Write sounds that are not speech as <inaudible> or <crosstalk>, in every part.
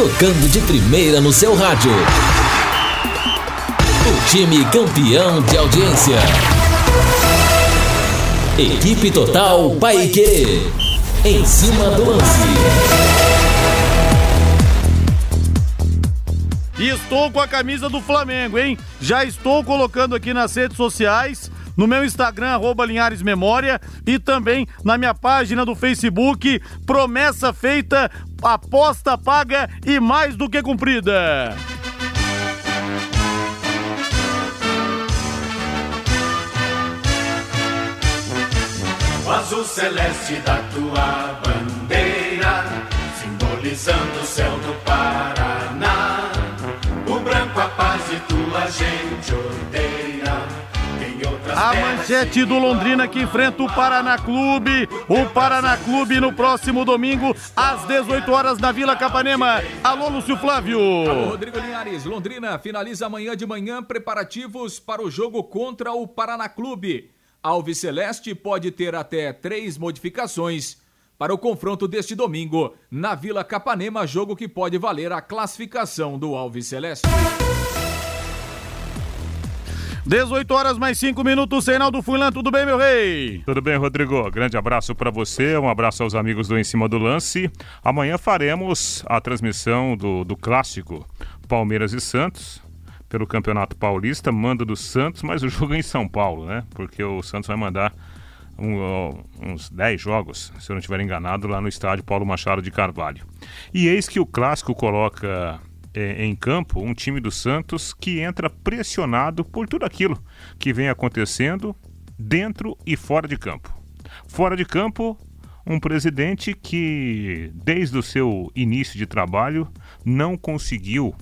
tocando de primeira no seu rádio. O time campeão de audiência. Equipe Total Paique. Em cima do lance. E estou com a camisa do Flamengo, hein? Já estou colocando aqui nas redes sociais no meu Instagram, arroba Linhares Memória, e também na minha página do Facebook. Promessa feita, aposta paga e mais do que cumprida. O azul celeste da tua bandeira, simbolizando o céu do Paraná. O branco a paz e tua gente odeia. A manchete do Londrina que enfrenta o Paraná Clube. O Paraná Clube no próximo domingo, às 18 horas, na Vila Capanema. Alô, Lúcio Flávio. Alô, Rodrigo Linhares. Londrina finaliza amanhã de manhã preparativos para o jogo contra o Paraná Clube. Alves Celeste pode ter até três modificações para o confronto deste domingo na Vila Capanema, jogo que pode valer a classificação do Alves Celeste. 18 horas mais 5 minutos, Reinaldo Fulan, tudo bem, meu rei? Tudo bem, Rodrigo. Grande abraço para você, um abraço aos amigos do Em Cima do Lance. Amanhã faremos a transmissão do, do clássico Palmeiras e Santos pelo Campeonato Paulista, mando do Santos, mas o jogo é em São Paulo, né? Porque o Santos vai mandar um, uns 10 jogos, se eu não estiver enganado, lá no estádio Paulo Machado de Carvalho. E eis que o clássico coloca é, em campo um time do Santos que entra pressionado por tudo aquilo que vem acontecendo dentro e fora de campo. Fora de campo, um presidente que, desde o seu início de trabalho, não conseguiu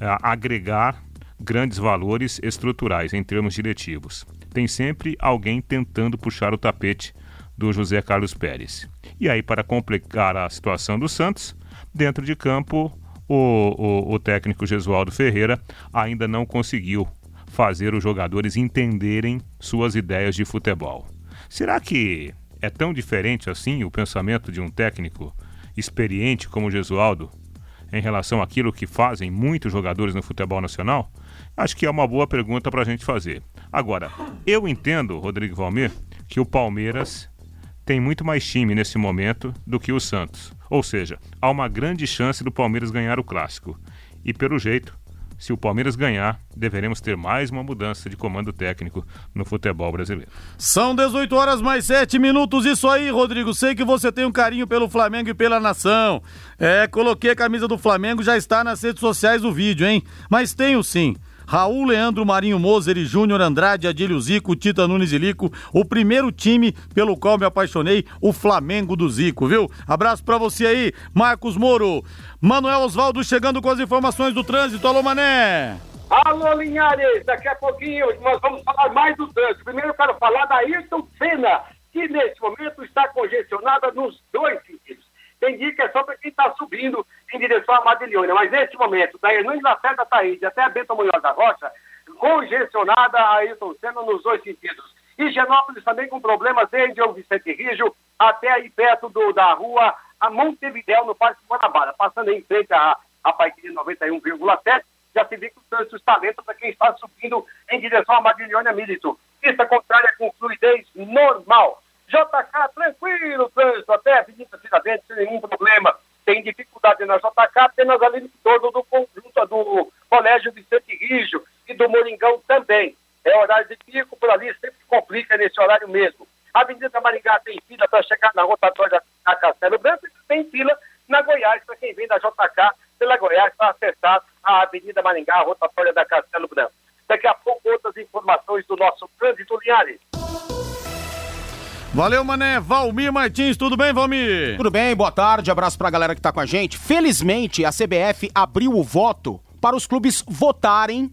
é, agregar grandes valores estruturais em termos diretivos. Tem sempre alguém tentando puxar o tapete do José Carlos Pérez. E aí, para complicar a situação do Santos, dentro de campo, o, o, o técnico Gesualdo Ferreira ainda não conseguiu fazer os jogadores entenderem suas ideias de futebol. Será que é tão diferente assim o pensamento de um técnico experiente como o Gesualdo em relação àquilo que fazem muitos jogadores no futebol nacional? Acho que é uma boa pergunta para a gente fazer. Agora, eu entendo, Rodrigo Valmir, que o Palmeiras tem muito mais time nesse momento do que o Santos. Ou seja, há uma grande chance do Palmeiras ganhar o clássico. E pelo jeito, se o Palmeiras ganhar, deveremos ter mais uma mudança de comando técnico no futebol brasileiro. São 18 horas mais 7 minutos. Isso aí, Rodrigo. Sei que você tem um carinho pelo Flamengo e pela nação. É, coloquei a camisa do Flamengo, já está nas redes sociais do vídeo, hein? Mas tenho sim. Raul Leandro Marinho Moser e Júnior Andrade, Adílio Zico, Tita Nunes e Lico, o primeiro time pelo qual me apaixonei, o Flamengo do Zico, viu? Abraço para você aí, Marcos Moro. Manuel Osvaldo chegando com as informações do trânsito. Alô, Mané! Alô, Linhares, daqui a pouquinho nós vamos falar mais do trânsito. Primeiro eu quero falar da Ayrton Senna, que nesse momento está congestionada nos dois sentidos. Tem dia que é só para quem está subindo em direção à Madilhona, mas nesse momento, da Hernandes Lacerda Taíde até a Bento Munhoz da Rocha, congestionada a Ayrton Senna nos dois sentidos. E Genópolis também com problemas desde o Vicente Rijo até aí perto do, da rua a Montevidéu, no Parque Guanabara. Passando em frente à, à Paiquinha 91,7, já se vê que o trânsito está lento para quem está subindo em direção à Madilhona Milito. Pista contrária com fluidez normal. JK, tranquilo, trânsito, até a Avenida Tiradentes, sem nenhum problema. Tem dificuldade na JK apenas ali em torno do conjunto do Colégio Vicente Rijo e do Moringão também. É horário de pico, por ali sempre complica nesse horário mesmo. A Avenida Maringá tem fila para chegar na rotatória da Castelo Branco e tem fila na Goiás, para quem vem da JK pela Goiás para acessar a Avenida Maringá, a rotatória da Castelo Branco. Daqui a pouco outras informações do nosso trânsito Linhares. Valeu, mané. Valmir Martins, tudo bem, Valmir? Tudo bem, boa tarde, abraço pra galera que tá com a gente. Felizmente, a CBF abriu o voto para os clubes votarem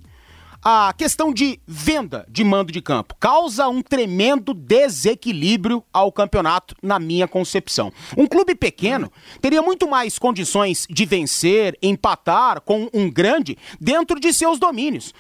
a questão de venda de mando de campo causa um tremendo desequilíbrio ao campeonato, na minha concepção. Um clube pequeno teria muito mais condições de vencer, empatar com um grande dentro de seus domínios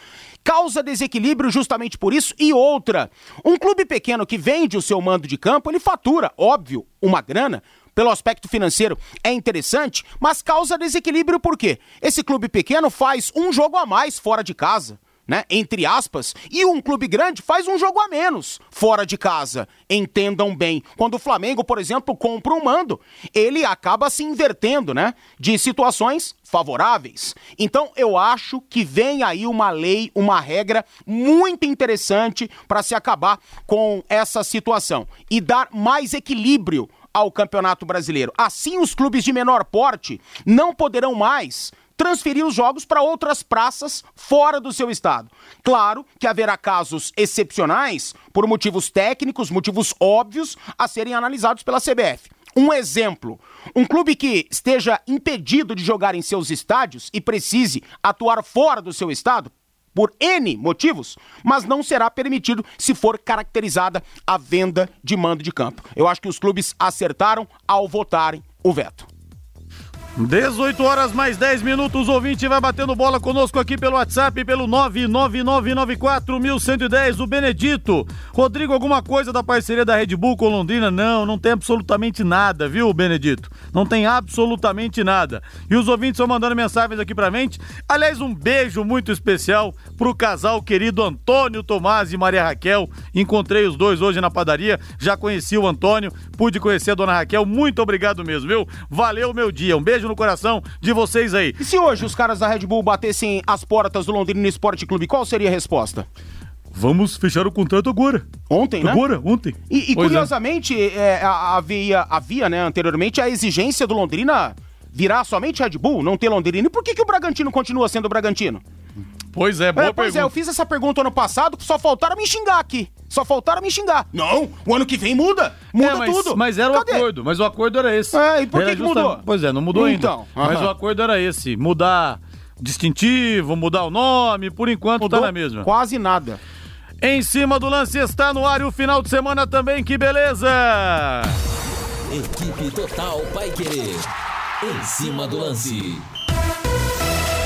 causa desequilíbrio justamente por isso. E outra, um clube pequeno que vende o seu mando de campo, ele fatura, óbvio, uma grana pelo aspecto financeiro, é interessante, mas causa desequilíbrio por quê? Esse clube pequeno faz um jogo a mais fora de casa né? Entre aspas, e um clube grande faz um jogo a menos fora de casa. Entendam bem. Quando o Flamengo, por exemplo, compra um mando, ele acaba se invertendo, né? De situações favoráveis. Então, eu acho que vem aí uma lei, uma regra muito interessante para se acabar com essa situação e dar mais equilíbrio ao Campeonato Brasileiro. Assim, os clubes de menor porte não poderão mais transferir os jogos para outras praças fora do seu estado. Claro que haverá casos excepcionais, por motivos técnicos, motivos óbvios, a serem analisados pela CBF. Um exemplo: um clube que esteja impedido de jogar em seus estádios e precise atuar fora do seu estado, por N motivos, mas não será permitido se for caracterizada a venda de mando de campo. Eu acho que os clubes acertaram ao votarem o veto. 18 horas mais 10 minutos, o ouvinte vai batendo bola conosco aqui pelo WhatsApp, pelo 99994110, o Benedito. Rodrigo, alguma coisa da parceria da Red Bull com Londrina? Não, não tem absolutamente nada, viu, Benedito? Não tem absolutamente nada. E os ouvintes estão mandando mensagens aqui pra gente. Aliás, um beijo muito especial pro casal querido Antônio Tomás e Maria Raquel. Encontrei os dois hoje na padaria, já conheci o Antônio, pude conhecer a dona Raquel. Muito obrigado mesmo, viu? Valeu meu dia. Um beijo no coração de vocês aí. E se hoje os caras da Red Bull batessem as portas do Londrina Esporte Clube, qual seria a resposta? Vamos fechar o contrato agora. Ontem, né? Agora, ontem. E, e é. curiosamente, é. É, havia, havia né, anteriormente a exigência do Londrina virar somente Red Bull, não ter Londrina. E por que, que o Bragantino continua sendo o Bragantino? Pois é, boa é, Pois pergunta. é, eu fiz essa pergunta ano passado, só faltaram me xingar aqui. Só faltaram me xingar. Não, o ano que vem muda. Muda é, mas, tudo. Mas era Cadê? o acordo, mas o acordo era esse. É, e por que, que mudou? Pois é, não mudou então, ainda. Mas o acordo era esse, mudar distintivo, mudar o nome, por enquanto mudou tá na mesma. Quase nada. Em cima do lance está no ar e o final de semana também, que beleza! Equipe Total Paiquerê. Em cima do lance.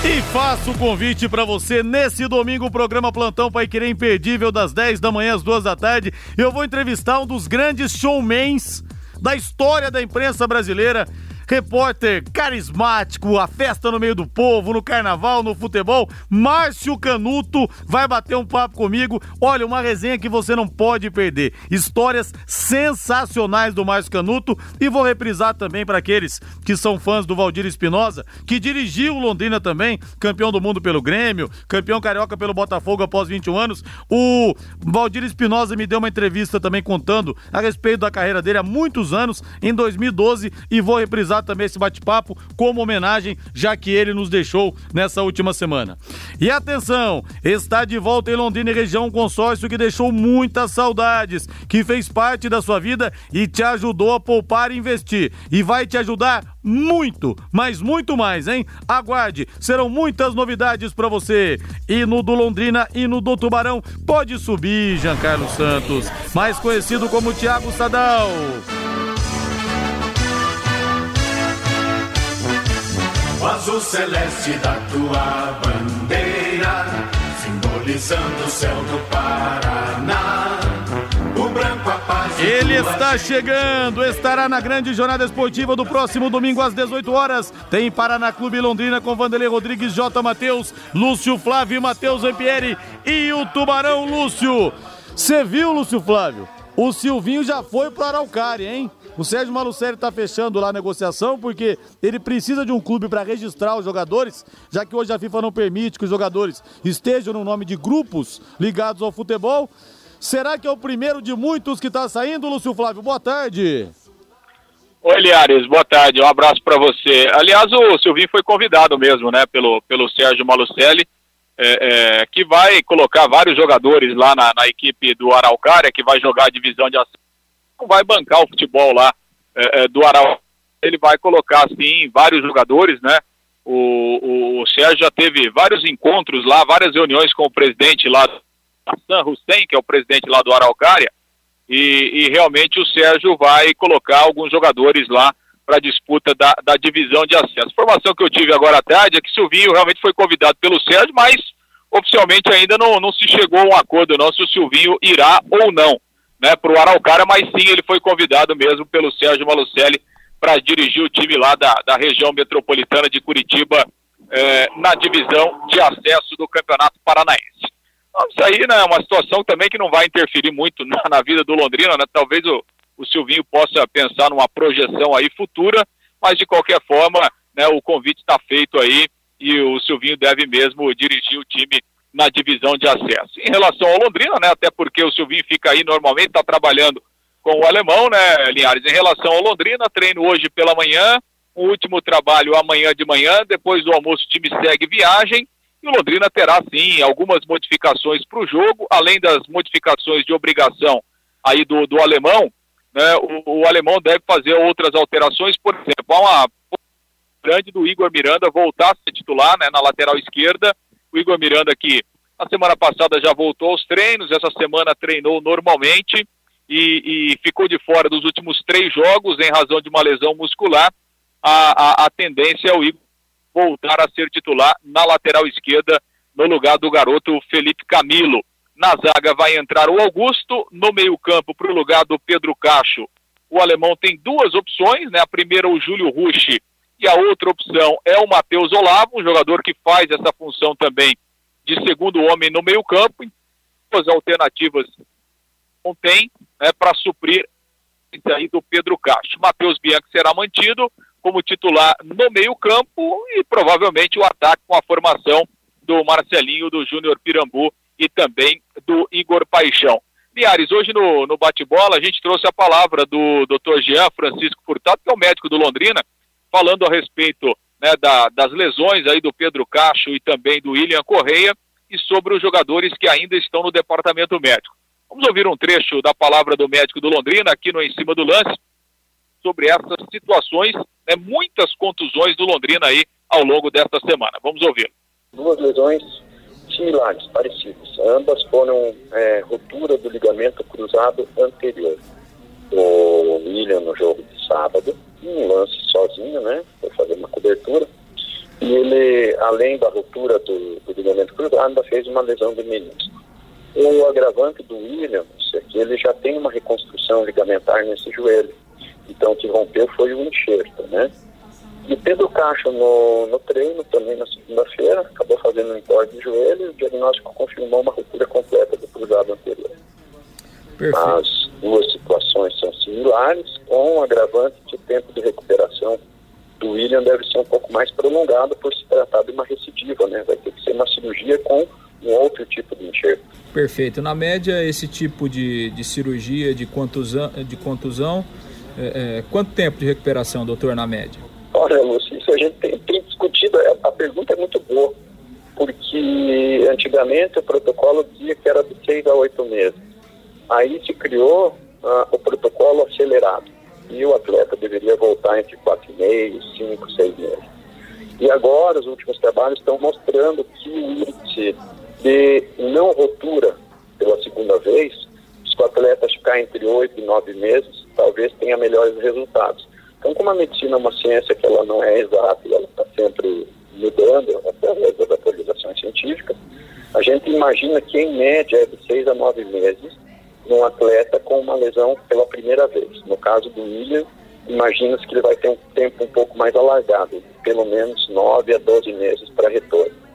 E faço o convite para você nesse domingo, o programa Plantão Pai Querer Imperdível, das 10 da manhã às 2 da tarde. Eu vou entrevistar um dos grandes showmans da história da imprensa brasileira repórter carismático, a festa no meio do povo, no carnaval, no futebol. Márcio Canuto vai bater um papo comigo. Olha, uma resenha que você não pode perder. Histórias sensacionais do Márcio Canuto e vou reprisar também para aqueles que são fãs do Valdir Espinosa, que dirigiu Londrina também, campeão do mundo pelo Grêmio, campeão carioca pelo Botafogo após 21 anos. O Valdir Espinosa me deu uma entrevista também contando a respeito da carreira dele há muitos anos, em 2012, e vou reprisar usar também esse bate-papo como homenagem, já que ele nos deixou nessa última semana. E atenção, está de volta em Londrina e região um consórcio que deixou muitas saudades, que fez parte da sua vida e te ajudou a poupar e investir. E vai te ajudar muito, mas muito mais, hein? Aguarde, serão muitas novidades para você. E no do Londrina e no do Tubarão, pode subir, Giancarlo Santos, mais conhecido como Thiago Sadal. O azul celeste da tua bandeira, simbolizando o céu do Paraná. O branco a paz. Ele está chegando, estará na grande jornada esportiva do próximo domingo às 18 horas. Tem Paraná Clube Londrina com Vanderlei Rodrigues, J. Matheus, Lúcio Flávio, Matheus Ampieri e o Tubarão Lúcio. Você viu, Lúcio Flávio? O Silvinho já foi para Araucária, hein? O Sérgio Malucelli está fechando lá a negociação porque ele precisa de um clube para registrar os jogadores, já que hoje a FIFA não permite que os jogadores estejam no nome de grupos ligados ao futebol. Será que é o primeiro de muitos que está saindo, Lúcio Flávio? Boa tarde. Oi, Liares, boa tarde, um abraço para você. Aliás, o Silvinho foi convidado mesmo, né, pelo, pelo Sérgio Malucelli, é, é, que vai colocar vários jogadores lá na, na, equipe do Araucária, que vai jogar a divisão de acesso não vai bancar o futebol lá é, é, do Arauco. Ele vai colocar, sim, vários jogadores, né? O, o, Sérgio já teve vários encontros lá, várias reuniões com o presidente lá, Hassan Hussein, que é o presidente lá do Araucária, e, e realmente o Sérgio vai colocar alguns jogadores lá para a disputa da, da, divisão de acesso. A informação que eu tive agora à tarde é que Silvinho realmente foi convidado pelo Sérgio, mas oficialmente ainda não, não se chegou a um acordo não se o Silvinho irá ou não né, para o Araucária, mas sim ele foi convidado mesmo pelo Sérgio Malucelli para dirigir o time lá da, da região metropolitana de Curitiba é, na divisão de acesso do Campeonato Paranaense. Então, isso aí né, é uma situação também que não vai interferir muito na, na vida do Londrina, né? Talvez o, o Silvinho possa pensar numa projeção aí futura, mas de qualquer forma, né, o convite está feito aí e o Silvinho deve mesmo dirigir o time na divisão de acesso. Em relação ao Londrina, né, até porque o Silvinho fica aí normalmente, está trabalhando com o alemão, né, Linhares? Em relação ao Londrina, treino hoje pela manhã, o último trabalho amanhã de manhã, depois do almoço o time segue viagem, e o Londrina terá sim algumas modificações para o jogo, além das modificações de obrigação aí do, do alemão, né, o, o alemão deve fazer outras alterações, por exemplo, há uma grande do Igor Miranda voltar a ser titular né, na lateral esquerda. O Igor Miranda que na semana passada já voltou aos treinos, essa semana treinou normalmente e, e ficou de fora dos últimos três jogos em razão de uma lesão muscular. A, a, a tendência é o Igor voltar a ser titular na lateral esquerda no lugar do garoto Felipe Camilo. Na zaga vai entrar o Augusto, no meio-campo para o lugar do Pedro Cacho. O alemão tem duas opções, né? A primeira o Júlio Rushi e a outra opção é o Matheus Olavo, um jogador que faz essa função também de segundo homem no meio-campo. Duas alternativas não tem né, para suprir aí do Pedro Castro. Matheus Bianchi será mantido como titular no meio-campo e provavelmente o ataque com a formação do Marcelinho, do Júnior Pirambu e também do Igor Paixão. Liares, hoje no, no bate-bola a gente trouxe a palavra do Dr. Jean Francisco Furtado, que é o médico do Londrina, falando a respeito né, da, das lesões aí do Pedro Cacho e também do William Correia e sobre os jogadores que ainda estão no departamento médico. Vamos ouvir um trecho da palavra do médico do Londrina aqui no Em Cima do Lance sobre essas situações, né, muitas contusões do Londrina aí ao longo desta semana. Vamos ouvir. Duas lesões similares, parecidas. Ambas foram é, ruptura do ligamento cruzado anterior. O William no jogo de sábado um lance sozinho, né? Foi fazer uma cobertura. E ele, além da ruptura do, do ligamento cruzado, ainda fez uma lesão do menisco. O agravante do Williams é que ele já tem uma reconstrução ligamentar nesse joelho. Então, o que rompeu foi o enxerto, né? E Pedro Caixa no, no treino, também na segunda-feira, acabou fazendo um entorse de joelho e o diagnóstico confirmou uma ruptura completa do cruzado anterior. Perfeito. As duas situações são similares, com um agravante de tempo de recuperação do William deve ser um pouco mais prolongado por se tratar de uma recidiva, né? Vai ter que ser uma cirurgia com um outro tipo de enxerto. Perfeito. Na média, esse tipo de, de cirurgia de contusão, de contusão é, é, quanto tempo de recuperação, doutor, na média? Olha, Lúcio, isso a gente tem, tem discutido, é, a pergunta é muito boa, porque antigamente o protocolo dizia que era de seis a oito meses. Aí se criou uh, o protocolo acelerado e o atleta deveria voltar entre quatro meses, cinco, seis meses. E agora os últimos trabalhos estão mostrando que o índice de não rotura pela segunda vez, se o atleta ficar entre oito e nove meses, talvez tenha melhores resultados. Então, como a medicina é uma ciência que ela não é exata ela está sempre mudando através das atualizações científicas, a gente imagina que em média é de seis a nove meses num atleta com uma lesão pela primeira vez. No caso do William, imagina-se que ele vai ter um tempo um pouco mais alargado, pelo menos 9 a 12 meses para retorno.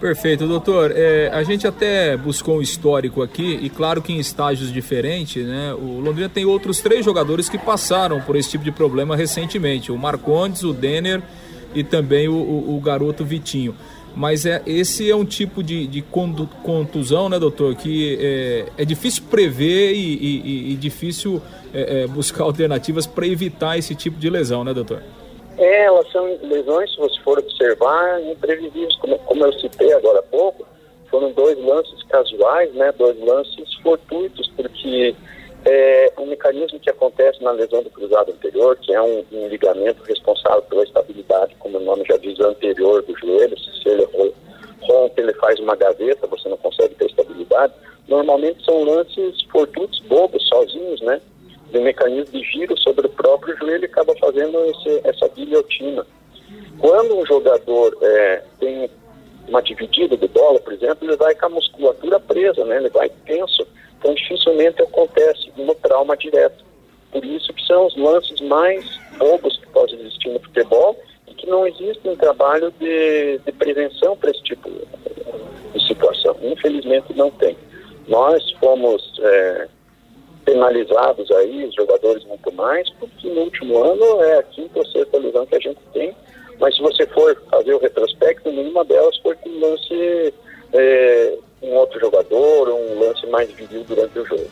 Perfeito, doutor. É, a gente até buscou um histórico aqui, e claro que em estágios diferentes, né? O Londrina tem outros três jogadores que passaram por esse tipo de problema recentemente: o Marcondes, o Denner e também o, o, o garoto Vitinho. Mas é, esse é um tipo de, de contusão, né, doutor, que é, é difícil prever e, e, e difícil é, é, buscar <laughs> alternativas para evitar esse tipo de lesão, né, doutor? É, elas são lesões, se você for observar, imprevisíveis. Como, como eu citei agora há pouco, foram dois lances casuais, né, dois lances fortuitos, porque é um mecanismo que acontece na lesão do cruzado anterior, que é um, um, ligamento responsável pela estabilidade, como o nome já diz, anterior do joelho. Se ele rompe, ele faz uma gaveta, você não consegue ter estabilidade. Normalmente são lances fortuitos, bobos, sozinhos, né? De um mecanismo de giro sobre o próprio joelho acaba fazendo esse, essa guilhotina. Quando um jogador é, tem uma dividida de bola, por exemplo, ele vai com a musculatura presa, né? Ele vai tenso então, dificilmente acontece no trauma direto. Por isso que são os lances mais bobos que possam existir no futebol e que não existe um trabalho de, de prevenção para esse tipo de situação. Infelizmente não tem. Nós fomos é, penalizados aí, os jogadores muito mais, porque no último ano é a quinta ou sexta lesão que a gente tem, mas se você for fazer o retrospecto, nenhuma delas foi com lance é, um outro jogador, um lance mais viril durante o jogo.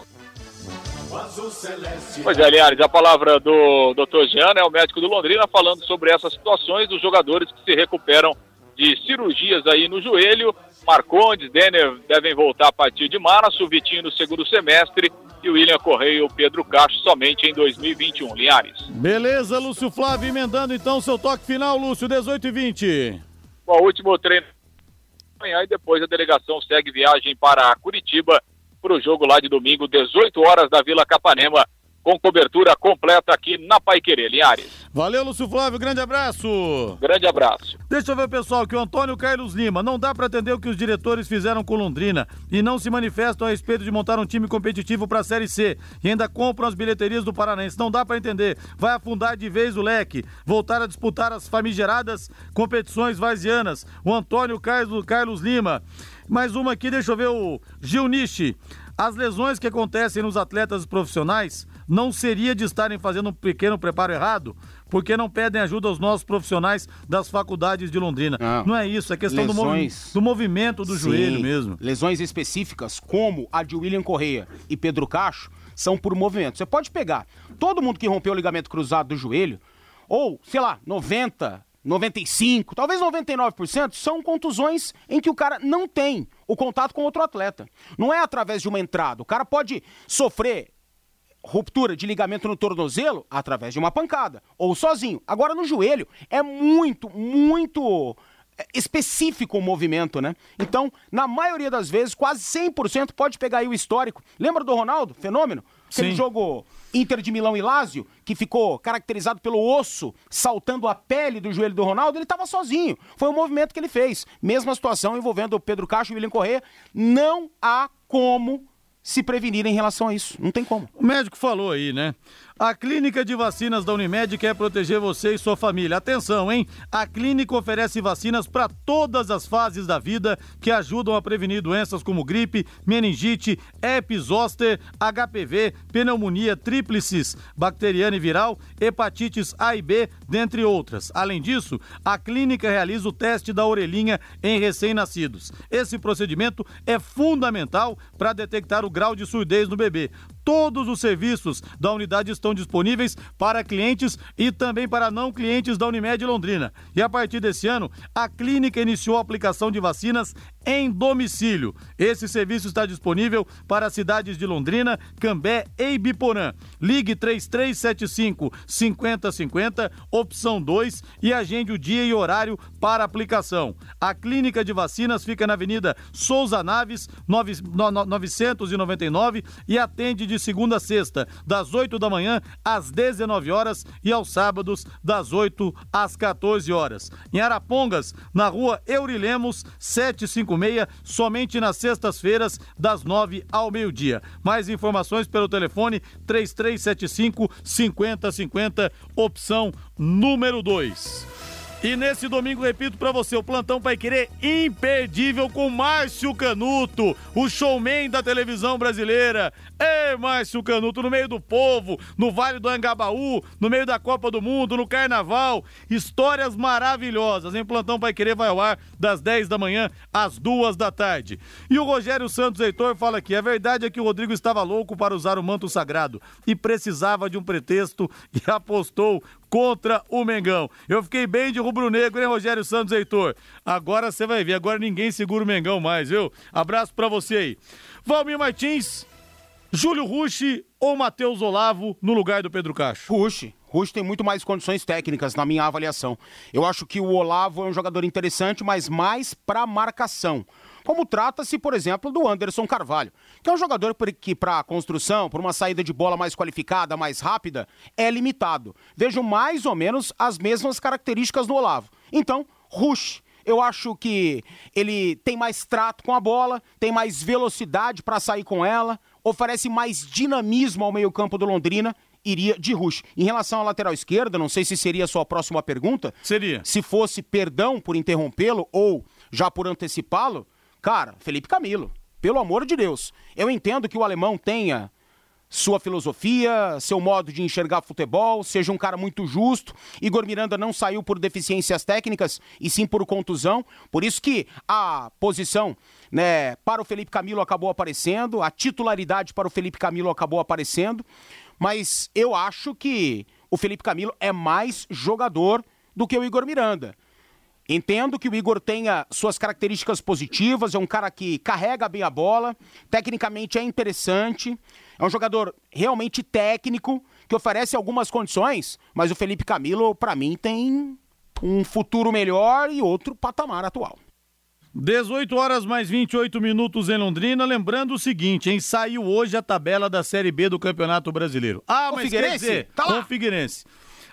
Pois é, Linhares, a palavra do Dr. Jean, é o médico do Londrina, falando sobre essas situações dos jogadores que se recuperam de cirurgias aí no joelho. Marcondes, Denner devem voltar a partir de março, Vitinho no segundo semestre e o William Correia e o Pedro Castro somente em 2021. Linhares. Beleza, Lúcio Flávio, emendando então seu toque final, Lúcio, 18 e 20. Bom, o último treino e depois a delegação segue viagem para Curitiba para o jogo lá de domingo, 18 horas da Vila Capanema, com cobertura completa aqui na Paiquerê, Linhares. Valeu, Lúcio Flávio, grande abraço. Grande abraço. Deixa eu ver, pessoal, que o Antônio Carlos Lima não dá para entender o que os diretores fizeram com Londrina e não se manifestam a respeito de montar um time competitivo para a Série C e ainda compram as bilheterias do Paranense. Não dá para entender. Vai afundar de vez o leque, voltar a disputar as famigeradas competições vazianas. O Antônio Carlos, Carlos Lima. Mais uma aqui, deixa eu ver o Gil Nishi. As lesões que acontecem nos atletas profissionais não seria de estarem fazendo um pequeno preparo errado, porque não pedem ajuda aos nossos profissionais das faculdades de Londrina. Não, não é isso, é questão do, movi do, movimento do Sim, joelho mesmo. Lesões específicas, como a de William Correia e Pedro Cacho, são por movimento. Você pode pegar todo mundo que rompeu o ligamento cruzado do joelho, ou, sei lá, 90, 95, talvez 99% são contusões em que o cara não tem o contato com outro atleta. Não é através de uma entrada. O cara pode sofrer ruptura de ligamento no tornozelo através de uma pancada ou sozinho. Agora no joelho é muito, muito é, específico o movimento, né? Então, na maioria das vezes, quase 100% pode pegar aí o histórico. Lembra do Ronaldo? Fenômeno? Aquele Sim. jogo Inter de Milão e Lázio, que ficou caracterizado pelo osso saltando a pele do joelho do Ronaldo, ele estava sozinho. Foi o movimento que ele fez. Mesma situação envolvendo o Pedro Cacho e o William Corrêa. Não há como se prevenir em relação a isso. Não tem como. O médico falou aí, né? A clínica de vacinas da Unimed quer proteger você e sua família. Atenção, hein? A clínica oferece vacinas para todas as fases da vida que ajudam a prevenir doenças como gripe, meningite, herpes zoster, HPV, pneumonia, tríplices bacteriana e viral, hepatites A e B, dentre outras. Além disso, a clínica realiza o teste da orelhinha em recém-nascidos. Esse procedimento é fundamental para detectar o grau de surdez no bebê. Todos os serviços da unidade estão disponíveis para clientes e também para não clientes da Unimed Londrina. E a partir desse ano, a clínica iniciou a aplicação de vacinas em domicílio. Esse serviço está disponível para as cidades de Londrina, Cambé e Ibiporã. Ligue 3375 5050, opção 2 e agende o dia e horário para aplicação. A clínica de vacinas fica na Avenida Souza Naves, 999 e atende de segunda a sexta, das 8 da manhã às 19 horas e aos sábados, das 8 às 14 horas. Em Arapongas, na rua Eurilemos, 755 56, somente nas sextas-feiras, das 9 ao meio-dia. Mais informações pelo telefone 3375 5050, opção número 2. E nesse domingo, repito para você, o plantão vai querer imperdível com Márcio Canuto, o showman da televisão brasileira. Ei, Márcio Canuto, no meio do povo, no Vale do Angabaú, no meio da Copa do Mundo, no Carnaval. Histórias maravilhosas. Em Plantão Pai Querer vai ao ar das 10 da manhã às 2 da tarde. E o Rogério Santos Heitor fala aqui: a verdade é que o Rodrigo estava louco para usar o manto sagrado e precisava de um pretexto e <laughs> apostou contra o Mengão. Eu fiquei bem de rubro-negro, hein, Rogério Santos Heitor? Agora você vai ver, agora ninguém segura o Mengão mais, viu? Abraço para você aí. Valmir Martins, Júlio Rushi ou Matheus Olavo no lugar do Pedro Cacho? Rushi. Rush tem muito mais condições técnicas na minha avaliação. Eu acho que o Olavo é um jogador interessante, mas mais para marcação. Como trata-se, por exemplo, do Anderson Carvalho, que é um jogador que, para construção, por uma saída de bola mais qualificada, mais rápida, é limitado. Vejo mais ou menos as mesmas características no Olavo. Então, Rush. Eu acho que ele tem mais trato com a bola, tem mais velocidade para sair com ela, oferece mais dinamismo ao meio-campo do Londrina iria de Rush. Em relação à lateral esquerda, não sei se seria a sua próxima pergunta. Seria. Se fosse perdão por interrompê-lo ou já por antecipá-lo, cara, Felipe Camilo, pelo amor de Deus. Eu entendo que o alemão tenha sua filosofia, seu modo de enxergar futebol, seja um cara muito justo. Igor Miranda não saiu por deficiências técnicas e sim por contusão, por isso que a posição, né, para o Felipe Camilo acabou aparecendo, a titularidade para o Felipe Camilo acabou aparecendo, mas eu acho que o Felipe Camilo é mais jogador do que o Igor Miranda. Entendo que o Igor tenha suas características positivas, é um cara que carrega bem a bola, tecnicamente é interessante, é um jogador realmente técnico, que oferece algumas condições, mas o Felipe Camilo, para mim, tem um futuro melhor e outro patamar atual. 18 horas mais 28 minutos em Londrina. Lembrando o seguinte, hein? Saiu hoje a tabela da Série B do Campeonato Brasileiro. Ah, O mas quer Figueirense? dizer, Tá lá. o Figueirense.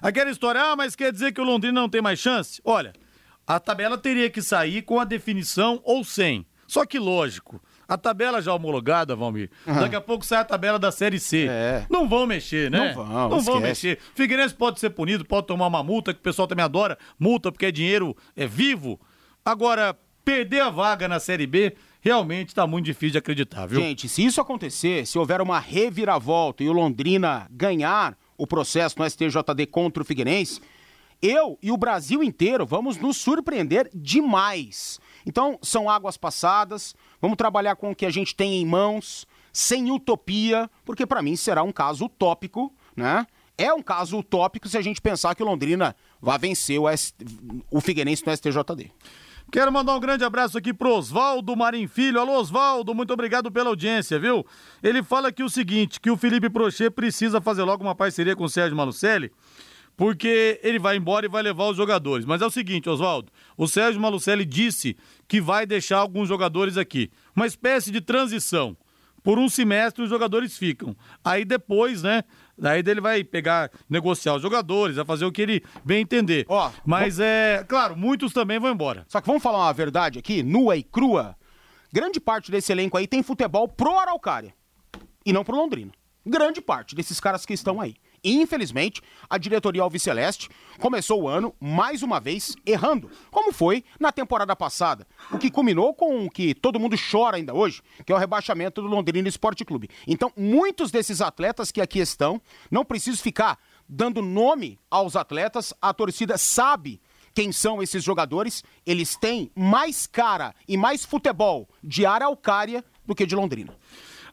Aquela história, ah, mas quer dizer que o Londrina não tem mais chance? Olha, a tabela teria que sair com a definição ou sem. Só que lógico, a tabela já homologada, Valmir, daqui a pouco sai a tabela da Série C. É. Não vão mexer, né? Não vão, Não vão mexer. Figueirense pode ser punido, pode tomar uma multa, que o pessoal também adora multa, porque é dinheiro é vivo. Agora, perder a vaga na Série B realmente tá muito difícil de acreditar, viu? Gente, se isso acontecer, se houver uma reviravolta e o Londrina ganhar o processo no STJD contra o Figueirense, eu e o Brasil inteiro vamos nos surpreender demais. Então, são águas passadas, vamos trabalhar com o que a gente tem em mãos, sem utopia, porque para mim será um caso utópico, né? É um caso utópico se a gente pensar que o Londrina vai vencer o, S... o Figueirense no STJD. Quero mandar um grande abraço aqui pro Oswaldo Marim Filho. Alô, Oswaldo, muito obrigado pela audiência, viu? Ele fala aqui o seguinte, que o Felipe Prochê precisa fazer logo uma parceria com o Sérgio Malucelli, porque ele vai embora e vai levar os jogadores. Mas é o seguinte, Oswaldo, o Sérgio Malucelli disse que vai deixar alguns jogadores aqui. Uma espécie de transição. Por um semestre os jogadores ficam. Aí depois, né? Daí ele vai pegar, negociar os jogadores, vai fazer o que ele bem entender. Ó, Mas é, claro, muitos também vão embora. Só que vamos falar uma verdade aqui, nua e crua. Grande parte desse elenco aí tem futebol pro Araucária e não pro Londrina. Grande parte desses caras que estão aí. Infelizmente, a diretoria Alviceleste começou o ano, mais uma vez, errando, como foi na temporada passada. O que culminou com o que todo mundo chora ainda hoje, que é o rebaixamento do Londrina Esporte Clube. Então, muitos desses atletas que aqui estão, não preciso ficar dando nome aos atletas, a torcida sabe quem são esses jogadores, eles têm mais cara e mais futebol de Araucária do que de Londrina.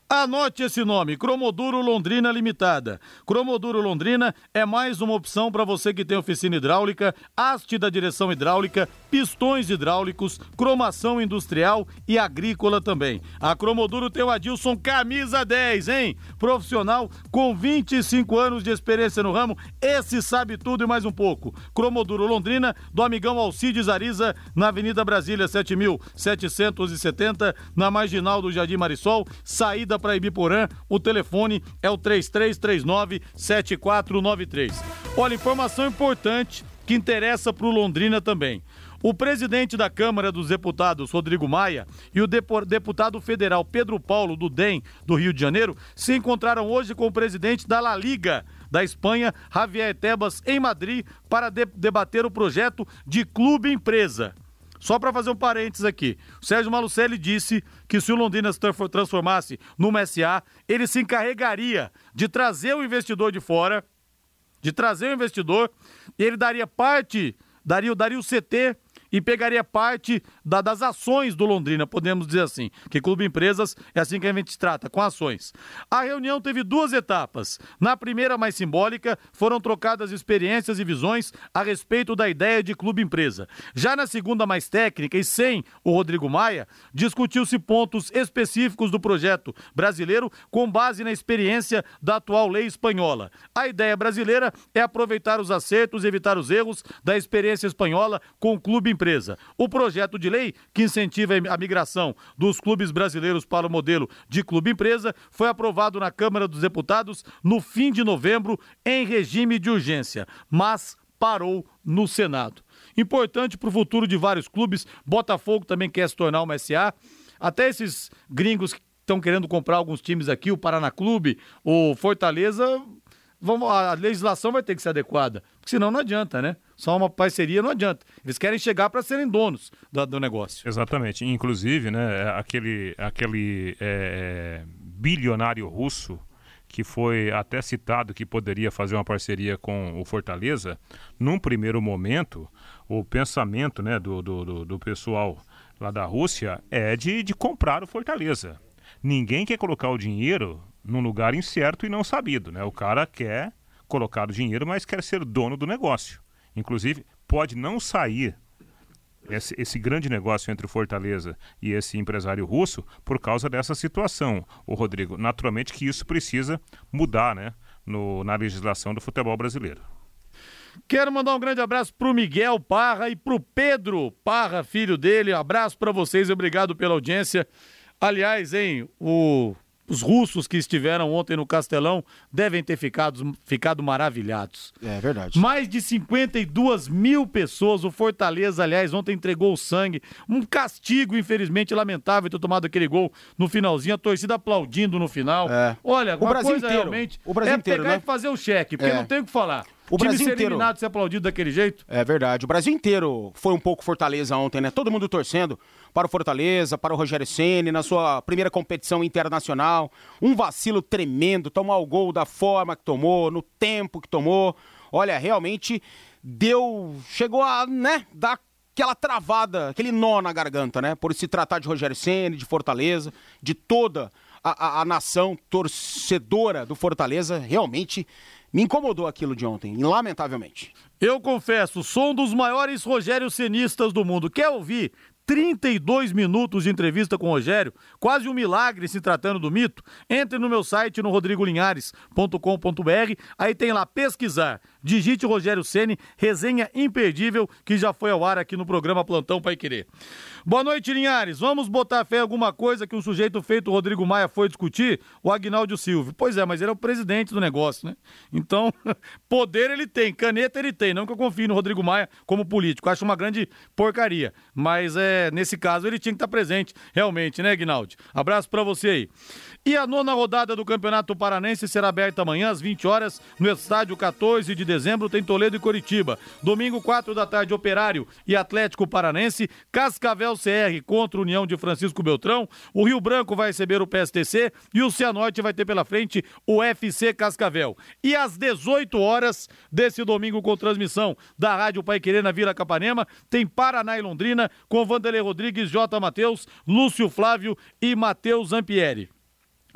Anote esse nome, Cromoduro Londrina Limitada. Cromoduro Londrina é mais uma opção para você que tem oficina hidráulica, haste da direção hidráulica, pistões hidráulicos, cromação industrial e agrícola também. A Cromoduro tem o Adilson Camisa 10, hein? Profissional com 25 anos de experiência no ramo, esse sabe tudo e mais um pouco. Cromoduro Londrina, do amigão Alcides Ariza, na Avenida Brasília 7770, na marginal do Jardim Marisol, saída para Ibiporã. O telefone é o 3339-7493. Olha, informação importante que interessa para o Londrina também. O presidente da Câmara dos Deputados, Rodrigo Maia, e o deputado federal Pedro Paulo, do DEM, do Rio de Janeiro, se encontraram hoje com o presidente da La Liga da Espanha, Javier Tebas, em Madrid, para de- debater o projeto de clube-empresa. Só para fazer um parênteses aqui, o Sérgio Malucelli disse que se o Londrina se transfor- transformasse numa SA, ele se encarregaria de trazer o investidor de fora, de trazer o investidor, e ele daria parte, daria, daria o CT e pegaria parte da- das ações do Londrina, podemos dizer assim. Que Clube Empresas é assim que a gente trata, com ações. A reunião teve duas etapas. Na primeira, mais simbólica, foram trocadas experiências e visões a respeito da ideia de Clube Empresa. Já na segunda, mais técnica e sem o Rodrigo Maia, discutiu-se pontos específicos do projeto brasileiro com base na experiência da atual lei espanhola. A ideia brasileira é aproveitar os acertos e evitar os erros da experiência espanhola com o Clube Empresa. O projeto de lei que incentiva a migração dos clubes brasileiros para o modelo de Clube Empresa foi aprovado na Câmara dos Deputados no fim de novembro em regime de urgência, mas parou no Senado. Importante para o futuro de vários clubes. Botafogo também quer se tornar uma SA. Até esses gringos que estão querendo comprar alguns times aqui, o Paraná Clube, o Fortaleza, a legislação vai ter que ser adequada, porque senão não adianta, né? Só uma parceria não adianta. Eles querem chegar para serem donos do, do, negócio. Exatamente. Inclusive, né, aquele, aquele é, bilionário russo que foi até citado que poderia fazer uma parceria com o Fortaleza, num primeiro momento, o pensamento né, do, do, do pessoal lá da Rússia é de, de comprar o Fortaleza. Ninguém quer colocar o dinheiro num lugar incerto e não sabido, né? O cara quer colocar o dinheiro, mas quer ser dono do negócio. Inclusive, pode não sair esse, esse, grande negócio entre o Fortaleza e esse empresário russo por causa dessa situação, o Rodrigo. Naturalmente que isso precisa mudar, né, no, na legislação do futebol brasileiro. Quero mandar um grande abraço pro Miguel Parra e pro Pedro Parra, filho dele. Abraço para vocês, obrigado pela audiência. Aliás, hein, o os russos que estiveram ontem no Castelão devem ter ficado, ficado maravilhados. É verdade. Mais de 52 mil pessoas. O Fortaleza, aliás, ontem entregou o sangue. Um castigo, infelizmente, lamentável ter tomado aquele gol no finalzinho. A torcida aplaudindo no final. É. Olha, o Brasil inteiro. realmente. O Brasil é inteiro, pegar né? e fazer o cheque, porque é. não tem o que falar. O Time Brasil ser inteiro. eliminado, ser aplaudido daquele jeito. É verdade. O Brasil inteiro foi um pouco Fortaleza ontem, né? Todo mundo torcendo para o Fortaleza, para o Rogério Ceni na sua primeira competição internacional. Um vacilo tremendo, tomar o gol da forma que tomou, no tempo que tomou. Olha, realmente deu, chegou a, né, dar aquela travada, aquele nó na garganta, né? Por se tratar de Rogério Ceni, de Fortaleza, de toda a, a, a nação torcedora do Fortaleza, realmente me incomodou aquilo de ontem, lamentavelmente. Eu confesso, sou um dos maiores Rogério Cenistas do mundo. Quer ouvir 32 minutos de entrevista com o Rogério, quase um milagre se tratando do mito. Entre no meu site no rodrigolinhares.com.br, aí tem lá pesquisar. Digite Rogério Ceni, resenha imperdível que já foi ao ar aqui no programa Plantão Pai Querer. Boa noite, Linhares. Vamos botar fé em alguma coisa que um sujeito feito Rodrigo Maia foi discutir? O Agnaldo Silva. Pois é, mas ele é o presidente do negócio, né? Então, <laughs> poder ele tem, caneta ele tem. Não que eu confie no Rodrigo Maia como político. Acho uma grande porcaria. Mas é, nesse caso ele tinha que estar presente, realmente, né, Agnaldo? Abraço para você aí. E a nona rodada do Campeonato Paranense será aberta amanhã às 20 horas no estádio 14 de dezembro, tem Toledo e Coritiba. Domingo, 4 da tarde, Operário e Atlético Paranense. Cascavel CR contra União de Francisco Beltrão. O Rio Branco vai receber o PSTC e o Cianorte vai ter pela frente o FC Cascavel. E às 18 horas desse domingo, com transmissão da Rádio Pai Querer na Vila Capanema, tem Paraná e Londrina com Vanderlei Rodrigues, J. Matheus, Lúcio Flávio e Matheus Zampieri.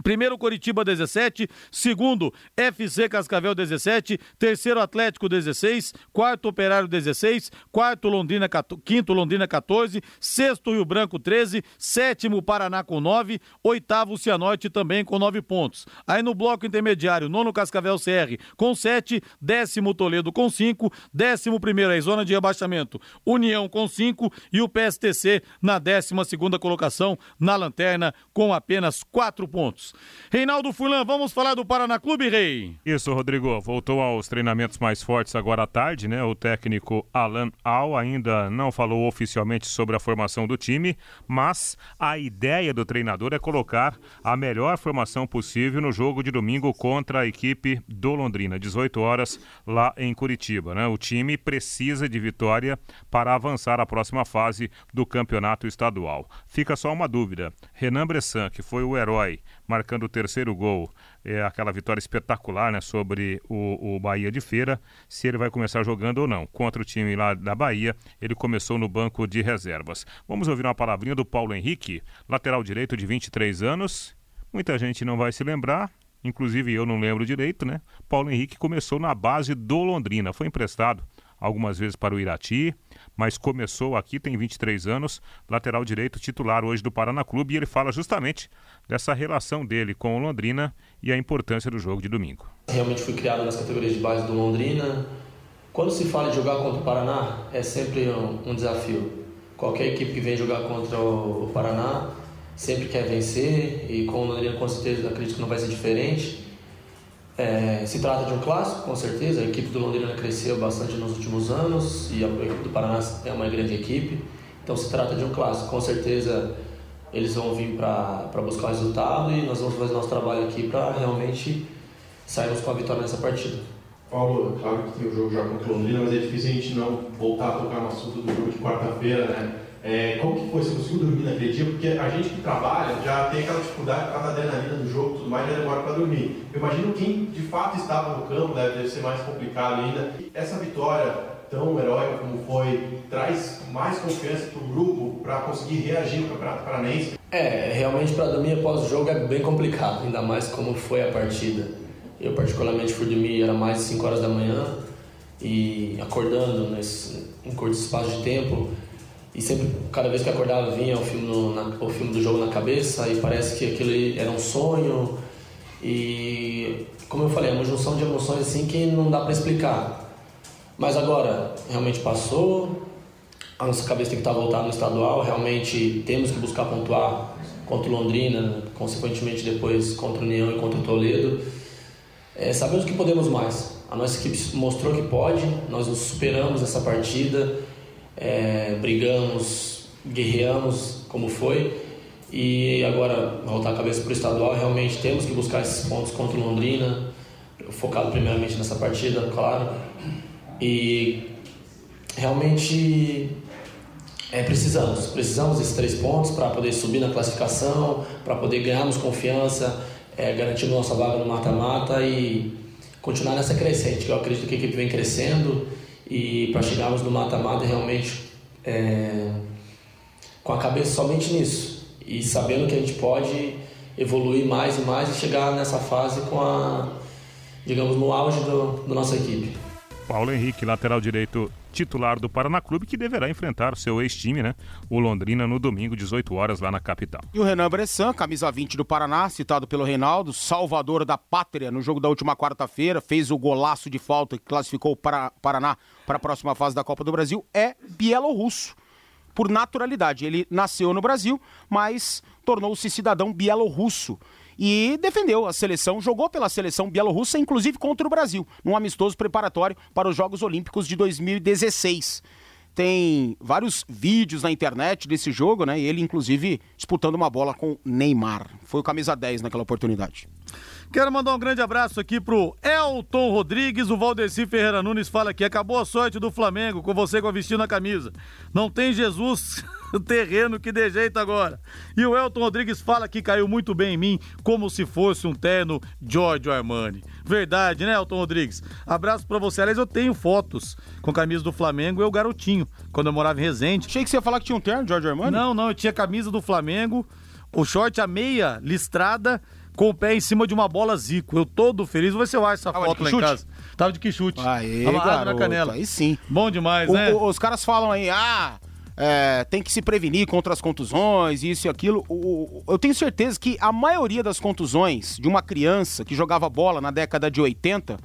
Primeiro Coritiba 17, segundo FC Cascavel 17, terceiro Atlético 16, quarto Operário 16, quarto Londrina, quinto Londrina 14, sexto Rio Branco 13, sétimo Paraná com 9, oitavo Cianorte também com 9 pontos. Aí no bloco intermediário, nono Cascavel CR com 7, décimo Toledo com 5, décimo primeiro aí zona de rebaixamento, União com 5 e o PSTC na décima segunda colocação na lanterna com apenas 4 pontos. Reinaldo Fulan, vamos falar do Paraná Clube, Rei? Isso, Rodrigo. Voltou aos treinamentos mais fortes agora à tarde, né? O técnico Alan Al ainda não falou oficialmente sobre a formação do time, mas a ideia do treinador é colocar a melhor formação possível no jogo de domingo contra a equipe do Londrina, 18 horas lá em Curitiba, né? O time precisa de vitória para avançar à próxima fase do campeonato estadual. Fica só uma dúvida. Renan Bressan, que foi o herói marcando o terceiro gol, é aquela vitória espetacular né, sobre o, o Bahia de Feira, se ele vai começar jogando ou não. Contra o time lá da Bahia, ele começou no banco de reservas. Vamos ouvir uma palavrinha do Paulo Henrique, lateral direito de 23 anos. Muita gente não vai se lembrar, inclusive eu não lembro direito, né? Paulo Henrique começou na base do Londrina, foi emprestado algumas vezes para o Irati, mas começou aqui, tem 23 anos, lateral direito titular hoje do Paraná Clube, e ele fala justamente dessa relação dele com o Londrina e a importância do jogo de domingo. Realmente fui criado nas categorias de base do Londrina. Quando se fala de jogar contra o Paraná, é sempre um, um desafio. Qualquer equipe que vem jogar contra o Paraná sempre quer vencer e com o Londrina com certeza acredito que não vai ser diferente. É, se trata de um clássico, com certeza. A equipe do Londrina cresceu bastante nos últimos anos e a equipe do Paraná é uma grande equipe. Então se trata de um clássico. Com certeza eles vão vir para buscar o resultado e nós vamos fazer nosso trabalho aqui para realmente saímos com a vitória nessa partida. Paulo, claro que tem o jogo já contra o Londrina, mas é difícil a gente não voltar a tocar no assunto do jogo de quarta-feira, né? É, como que foi? Você conseguiu dormir naquele dia? Porque a gente que trabalha já tem aquela dificuldade por causa da adrenalina do jogo e tudo mais, já demora para dormir. Eu imagino quem de fato estava no campo deve, deve ser mais complicado ainda. Essa vitória tão heróica como foi, traz mais confiança para o grupo para conseguir reagir no Campeonato Paranaense? É, realmente para dormir após o jogo é bem complicado, <laughs> ainda mais como foi a partida. Eu particularmente fui dormir, era mais de 5 horas da manhã e acordando nesse, em curto espaço de tempo e sempre, cada vez que acordava vinha o filme, no, na, o filme do jogo na cabeça e parece que aquilo era um sonho e como eu falei, é uma junção de emoções assim que não dá para explicar. Mas agora, realmente passou, a nossa cabeça tem que estar voltada no estadual, realmente temos que buscar pontuar contra o Londrina, consequentemente depois contra o União e contra o Toledo. É, sabemos que podemos mais. A nossa equipe mostrou que pode, nós nos superamos essa partida, é, brigamos, guerreamos como foi. E agora, voltar a cabeça para o estadual, realmente temos que buscar esses pontos contra o Londrina, focado primeiramente nessa partida, claro. E realmente é, precisamos, precisamos desses três pontos para poder subir na classificação, para poder ganharmos confiança, é, garantir nossa vaga no mata-mata e continuar nessa crescente, que eu acredito que a equipe vem crescendo e para chegarmos no mata-mata realmente é, com a cabeça somente nisso e sabendo que a gente pode evoluir mais e mais e chegar nessa fase com a, digamos, no auge do, da nossa equipe. Paulo Henrique, lateral direito titular do Paraná Clube, que deverá enfrentar seu ex-time, né? O Londrina, no domingo, 18 horas, lá na capital. E o Renan Bressan, camisa 20 do Paraná, citado pelo Reinaldo, salvador da pátria no jogo da última quarta-feira, fez o golaço de falta que classificou o Paraná para a próxima fase da Copa do Brasil, é bielorrusso. Por naturalidade. Ele nasceu no Brasil, mas tornou-se cidadão bielorrusso e defendeu a seleção, jogou pela seleção bielorrussa, inclusive contra o Brasil, num amistoso preparatório para os Jogos Olímpicos de 2016. Tem vários vídeos na internet desse jogo, né? E ele, inclusive, disputando uma bola com Neymar. Foi o camisa 10 naquela oportunidade. Quero mandar um grande abraço aqui pro Elton Rodrigues, o Valdeci Ferreira Nunes fala aqui, acabou a sorte do Flamengo com você com a vestindo a camisa. Não tem Jesus <laughs> terreno que dê jeito agora. E o Elton Rodrigues fala que caiu muito bem em mim, como se fosse um terno Giorgio Armani. Verdade, né, Elton Rodrigues? Abraço pra você. Aliás, eu tenho fotos com camisa do Flamengo, eu garotinho, quando eu morava em Resende. Achei que você ia falar que tinha um terno Giorgio Armani? Não, não, eu tinha camisa do Flamengo, o short, a meia listrada com o pé em cima de uma bola zico. Eu todo feliz. Vou ver se eu acho essa Tava foto lá em casa. Tava de que chute. Aê, Tava água na canela. Aí sim. Bom demais, O- né? o- os caras falam aí, ah, é, tem que se prevenir contra as contusões, isso e aquilo. O- eu tenho certeza que a maioria das contusões de uma criança que jogava bola na década de 80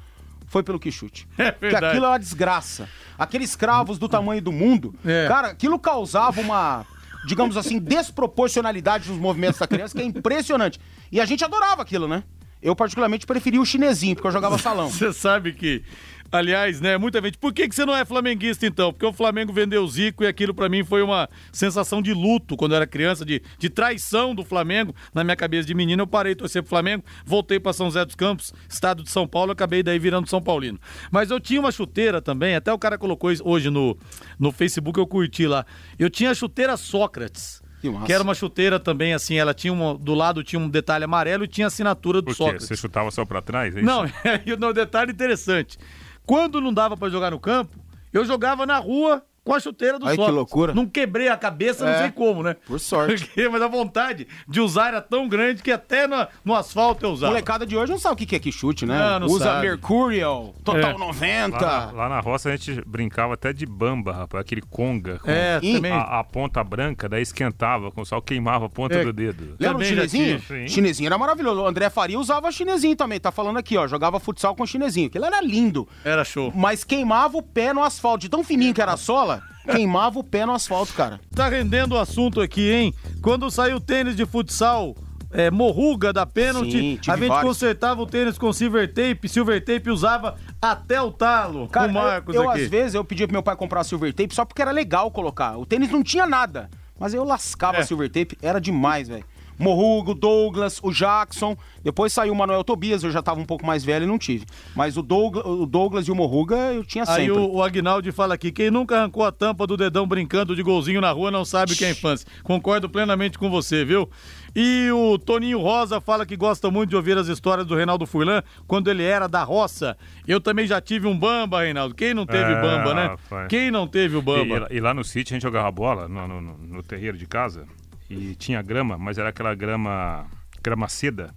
foi pelo que chute. <laughs> É Porque aquilo é uma desgraça. Aqueles cravos do tamanho do mundo, É. cara, aquilo causava uma, digamos assim, desproporcionalidade nos movimentos da criança que é impressionante. E a gente adorava aquilo, né? Eu particularmente preferia o chinesinho, porque eu jogava salão. Você sabe que, aliás, né, muita gente, por que, que você não é flamenguista então? Porque o Flamengo vendeu o Zico e aquilo pra mim foi uma sensação de luto quando eu era criança, de, de traição do Flamengo. Na minha cabeça de menino, eu parei de torcer pro Flamengo, voltei pra São José dos Campos, estado de São Paulo, acabei daí virando São Paulino. Mas eu tinha uma chuteira também, até o cara colocou hoje no, no Facebook, eu curti lá. Eu tinha a chuteira Sócrates. Que. Que era uma chuteira também, assim, ela tinha uma, do lado tinha um detalhe amarelo e tinha a assinatura do Por quê? Sócrates. Você chutava só pra trás? é isso? Não, <laughs> e o detalhe interessante. Quando não dava pra jogar no campo, eu jogava na rua com a chuteira do Ai, que loucura. Não quebrei a cabeça, não É. sei como, né? Por sorte. Porque- <laughs> Mas a vontade de usar era tão grande que até no, no asfalto eu usava. molecada de hoje não sabe o que é que chute, né? Não, não Usa sabe. Mercurial, Total É. 90. Lá na, lá na roça a gente brincava até de bamba, rapaz, aquele conga. com É, também. A, a ponta branca, daí esquentava, com o sol queimava a ponta É. do dedo. Lembra já chinesinho? Chinesinho era maravilhoso. O André Faria usava chinesinho também. Tá falando aqui, ó. Jogava futsal com chinesinho. Aquilo era lindo. Era show. Mas queimava o pé no asfalto. De tão fininho que era a sola, queimava o pé no asfalto, cara. Tá rendendo o assunto aqui, hein? Quando saiu o tênis de futsal. É, morruga da pênalti, a gente vários. consertava o tênis com silver tape, silver tape usava até o talo. Cara, o Marcos eu, eu, aqui. às vezes eu pedia pro meu pai comprar silver tape só porque era legal colocar. O tênis não tinha nada. Mas eu lascava É. silver tape, era demais, velho. Morrugo, Douglas, o Jackson. Depois saiu o Manuel Tobias, eu já tava um pouco mais velho e não tive. Mas o Douglas, o Douglas e o Morruga eu tinha sempre. Aí o, o Agnaldo fala aqui: quem nunca arrancou a tampa do dedão brincando de golzinho na rua não sabe o que é infância. Concordo plenamente com você, viu? E o Toninho Rosa fala que gosta muito de ouvir as histórias do Reinaldo Furlan quando ele era da roça. Eu também já tive um bamba, Reinaldo. Quem não teve É, bamba, né? rapaz. Quem não teve o bamba? E, e lá no sítio a gente jogava bola, no- no- no terreiro de casa, e tinha grama, mas era aquela grama, grama seda.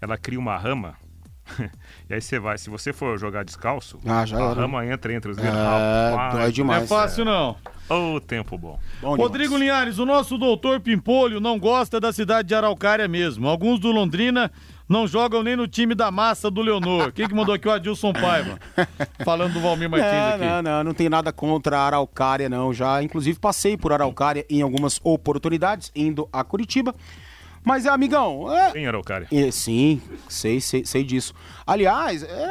Ela cria uma rama. <laughs> e aí você vai, se você for jogar descalço, Ah, já a era. rama entra entre os É, Rapaz, dói demais. Não é fácil, não. Ô, tempo bom. Bom Rodrigo Linhares, o nosso doutor Pimpolho não gosta da cidade de Araucária mesmo. Alguns do Londrina não jogam nem no time da massa do Leonor. Quem que mandou aqui o Adilson Paiva? Falando do Valmir Martins não, aqui. Não, não, não tem nada contra a Araucária, não. Já, inclusive, passei por Araucária em algumas oportunidades, indo a Curitiba. Mas, é, amigão, é, Araucária. É, sim, sei, sei, sei disso. Aliás, é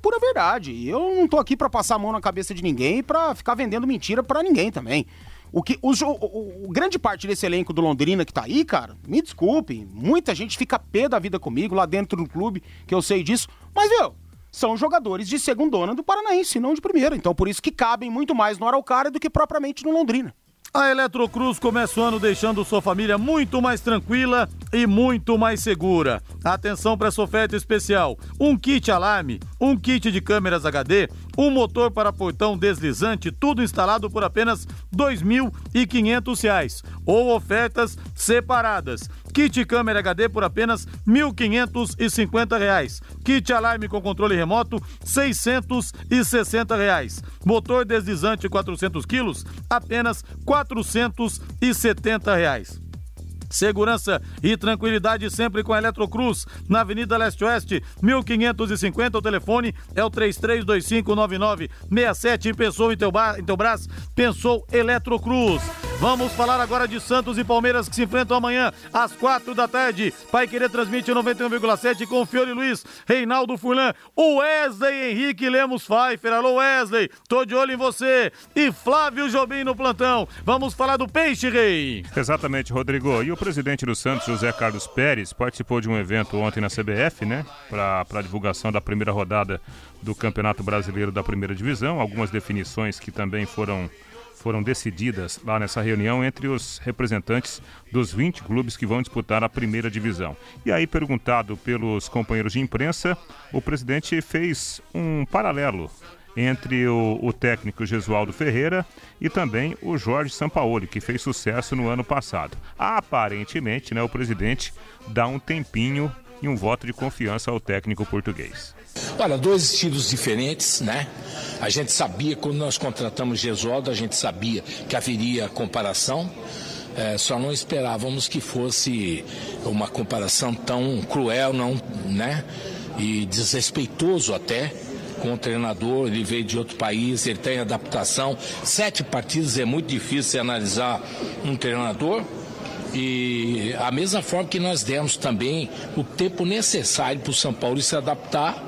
pura verdade. Eu não tô aqui pra passar a mão na cabeça de ninguém e pra ficar vendendo mentira pra ninguém também. O que o, o- grande parte desse elenco do Londrina que tá aí, cara, me desculpe, muita gente fica pé da vida comigo lá dentro do clube, que eu sei disso, mas viu, são jogadores de segundona do Paranaense, não de primeira. Então por isso que cabem muito mais no Araucária do que propriamente no Londrina. A Eletrocruz começa o ano deixando sua família muito mais tranquila e muito mais segura. Atenção para essa oferta especial: um kit alarme, um kit de câmeras HD, um motor para portão deslizante, tudo instalado por apenas 2.500 reais. Ou ofertas separadas. Kit câmera HD por apenas 1.550 reais. Kit alarme com controle remoto 660 reais. Motor deslizante 400 quilos apenas 470 reais. Segurança e tranquilidade sempre com a Eletrocruz, na Avenida Leste-Oeste, 1550. O telefone é o 33259967. Em Pessoa, em Teobras, pensou Eletrocruz. Vamos falar agora de Santos e Palmeiras que se enfrentam amanhã às quatro da tarde. Pai Querer transmite 91,7 com Fiore Luiz, Reinaldo Furlan, o Wesley Henrique Lemos Pfeiffer. Alô Wesley, tô de olho em você. E Flávio Jobim no plantão. Vamos falar do Peixe Rei. Exatamente, Rodrigo. E o presidente do Santos, José Carlos Pérez, participou de um evento ontem na CBF, né? Para divulgação da primeira rodada do Campeonato Brasileiro da Primeira Divisão. Algumas definições que também foram, foram decididas lá nessa reunião entre os representantes dos 20 clubes que vão disputar a primeira divisão. E aí, perguntado pelos companheiros de imprensa, o presidente fez um paralelo entre o, o técnico Gesualdo Ferreira e também o Jorge Sampaoli, que fez sucesso no ano passado. Aparentemente, né, o presidente dá um tempinho e um voto de confiança ao técnico português. Olha, dois estilos diferentes, né? A gente sabia, quando nós contratamos Gesualdo, a gente sabia que haveria comparação. É, só não esperávamos que fosse uma comparação tão cruel, não, né? E desrespeitoso até com o treinador. Ele veio de outro país, ele tem adaptação. Sete partidas é muito difícil analisar um treinador. E a mesma forma que nós demos também o tempo necessário para o São Paulo se adaptar.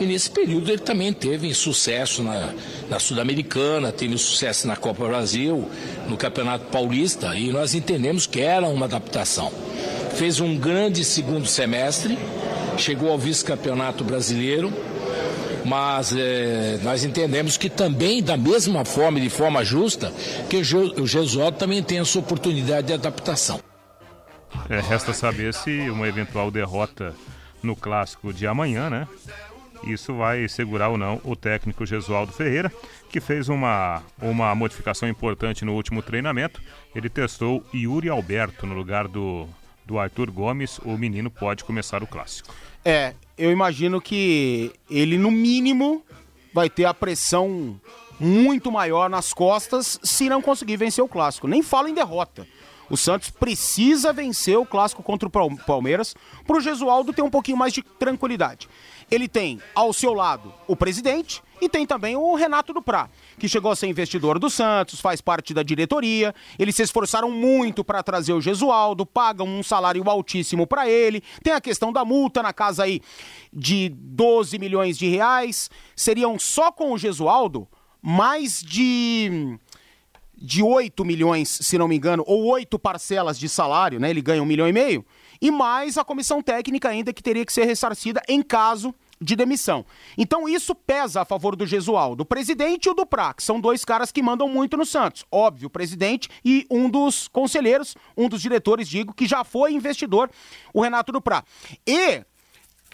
E nesse período ele também teve sucesso na, na Sul-Americana, teve sucesso na Copa Brasil, no Campeonato Paulista, e nós entendemos que era uma adaptação. Fez um grande segundo semestre, chegou ao vice-campeonato brasileiro, mas eh, nós entendemos que também, da mesma forma e de forma justa, que o Gesualdo também tem a sua oportunidade de adaptação. É, resta saber se uma eventual derrota no clássico de amanhã, né? Isso vai segurar ou não o técnico Gesualdo Ferreira, que fez uma, uma modificação importante no último treinamento. Ele testou Yuri Alberto no lugar do, do Arthur Gomes. O menino pode começar o clássico. É, eu imagino que ele, no mínimo, vai ter a pressão muito maior nas costas se não conseguir vencer o clássico. Nem falo em derrota. O Santos precisa vencer o clássico contra o Pal- Palmeiras para o Gesualdo ter um pouquinho mais de tranquilidade. Ele tem ao seu lado o presidente e tem também o Renato Duprá, que chegou a ser investidor do Santos, faz parte da diretoria. Eles se esforçaram muito para trazer o Gesualdo, pagam um salário altíssimo para ele. Tem a questão da multa na casa aí de 12 milhões de reais. Seriam só com o Gesualdo mais de de 8 milhões, se não me engano, ou oito parcelas de salário, né? Ele ganha um milhão e meio. E mais a comissão técnica ainda que teria que ser ressarcida em caso de demissão. Então isso pesa a favor do Gesualdo. O presidente e o do Pra, que são dois caras que mandam muito no Santos. Óbvio, o presidente e um dos conselheiros, um dos diretores, digo, que já foi investidor, o Renato do Pra. E,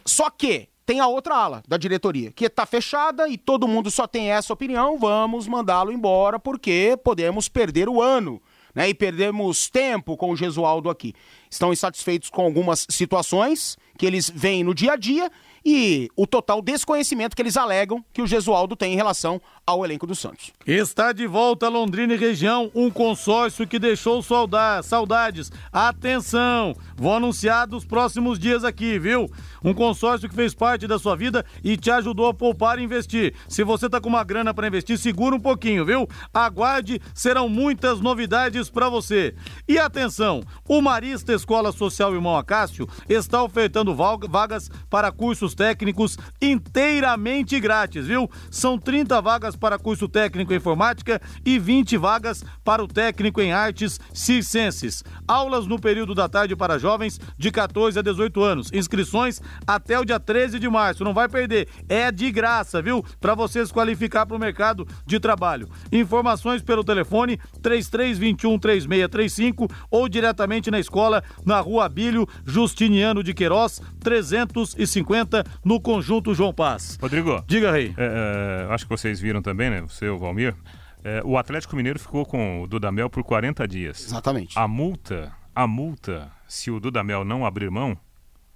só que, tem a outra ala da diretoria, que está fechada e todo mundo só tem essa opinião, vamos mandá-lo embora porque podemos perder o ano. Né, e perdemos tempo com o Gesualdo aqui. Estão insatisfeitos com algumas situações que eles veem no dia a dia e o total desconhecimento que eles alegam que o Gesualdo tem em relação ao elenco do Santos. Está de volta Londrina e região, um consórcio que deixou saudades. Atenção, vou anunciar dos próximos dias aqui, viu? Um consórcio que fez parte da sua vida e te ajudou a poupar e investir. Se você tá com uma grana para investir, segura um pouquinho, viu? Aguarde, serão muitas novidades para você. E atenção, o Marista Escola Social Irmão Acácio está ofertando vagas para cursos técnicos inteiramente grátis, viu? São 30 vagas para curso técnico em informática e 20 vagas para o técnico em artes circenses. Aulas no período da tarde para jovens de 14 a 18 anos. Inscrições até o dia 13 de março. Não vai perder. É de graça, viu? Para você se qualificar para o mercado de trabalho. Informações pelo telefone 3321 3635 ou diretamente na escola na Rua Abílio Justiniano de Queiroz 350 no Conjunto João Paz. Rodrigo. Diga, Rei. É, é, acho que vocês viram também, né? Você, o Valmir. É, o Atlético Mineiro ficou com o Dudamel por 40 dias. Exatamente. A multa, a multa, se o Dudamel não abrir mão,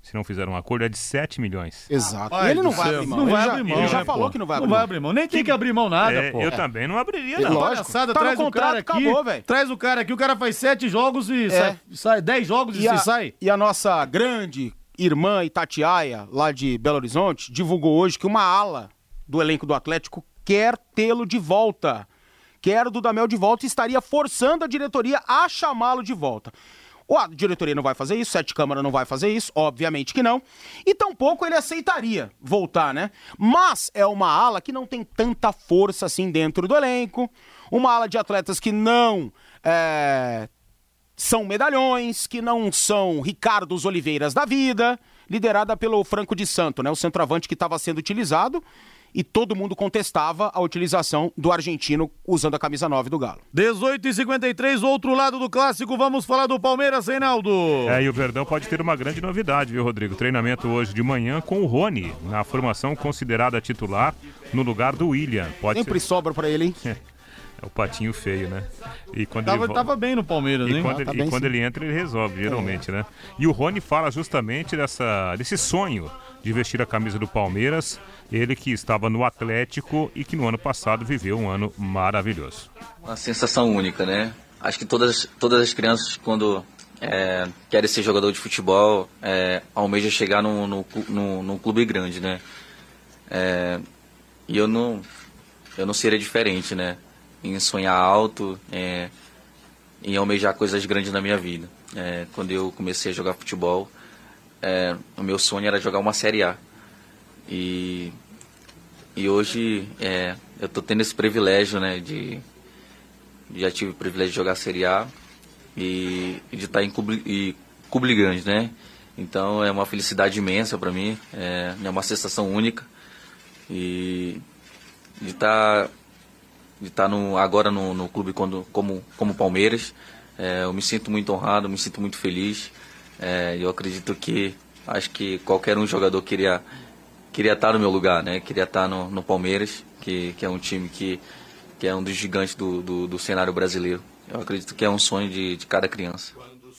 se não fizer um acordo, é de 7 milhões. Exato. e ele não vai abrir mão. Não vai ele abrir já, mão. Ele já né, falou pô? que não vai abrir Não mão. vai abrir mão. Nem tem que abrir mão nada, É, pô. eu também não abriria, É não. lógico. Palhaçada, Tá no traz o contrato, cara aqui. acabou, velho. traz o cara aqui, o cara faz sete jogos e É. sai, sai dez jogos e, E a, sai. e a nossa grande irmã Itatiaia, lá de Belo Horizonte, divulgou hoje que uma ala do elenco do Atlético quer tê-lo de volta. Quer o Dudamel de volta e estaria forçando a diretoria a chamá-lo de volta. A diretoria não vai fazer isso, Sete Câmara não vai fazer isso, obviamente que não. E tampouco ele aceitaria voltar, né? Mas é uma ala que não tem tanta força assim dentro do elenco. Uma ala de atletas que não é, são medalhões, que não são Ricardos Oliveiras da vida, liderada pelo Franco de Santo, né? O centroavante que estava sendo utilizado e todo mundo contestava a utilização do argentino usando a camisa 9 do Galo. 18 e 53 outro lado do clássico. Vamos falar do Palmeiras, Reinaldo. É, e o Verdão pode ter uma grande novidade, viu, Rodrigo? Treinamento hoje de manhã com o Rony, na formação considerada titular, no lugar do William. Pode Sempre ser... sobra pra ele, hein? <laughs> É o patinho feio, né? E quando Tava, ele tava bem no Palmeiras, E hein? quando, tá ele, bem e quando ele entra, ele resolve, geralmente, né? E o Rony fala justamente dessa, desse sonho de vestir a camisa do Palmeiras. Ele que estava no Atlético e que no ano passado viveu um ano maravilhoso. Uma sensação única, né? Acho que todas, todas as crianças, quando é, querem ser jogador de futebol, é, almejam chegar num, num, num- num clube grande, né? É, e eu não, eu não seria diferente, né? Em sonhar alto, é, em almejar coisas grandes na minha vida. É, quando eu comecei a jogar futebol, é, o meu sonho era jogar uma Série A. E, e hoje é, eu tô tendo esse privilégio, né? De, já tive o privilégio de jogar a Série A e, e de estar em clube, e clube grande, né? Então é uma felicidade imensa para mim, é, é uma sensação única e de estar de estar no, agora no, no clube quando, como como Palmeiras, é, eu me sinto muito honrado, me sinto muito feliz. É, eu acredito que acho que qualquer um jogador queria queria estar no meu lugar, né? Queria estar no, no Palmeiras, que, que é um time que, que é um dos gigantes do, do, do cenário brasileiro. Eu acredito que é um sonho de, de cada criança.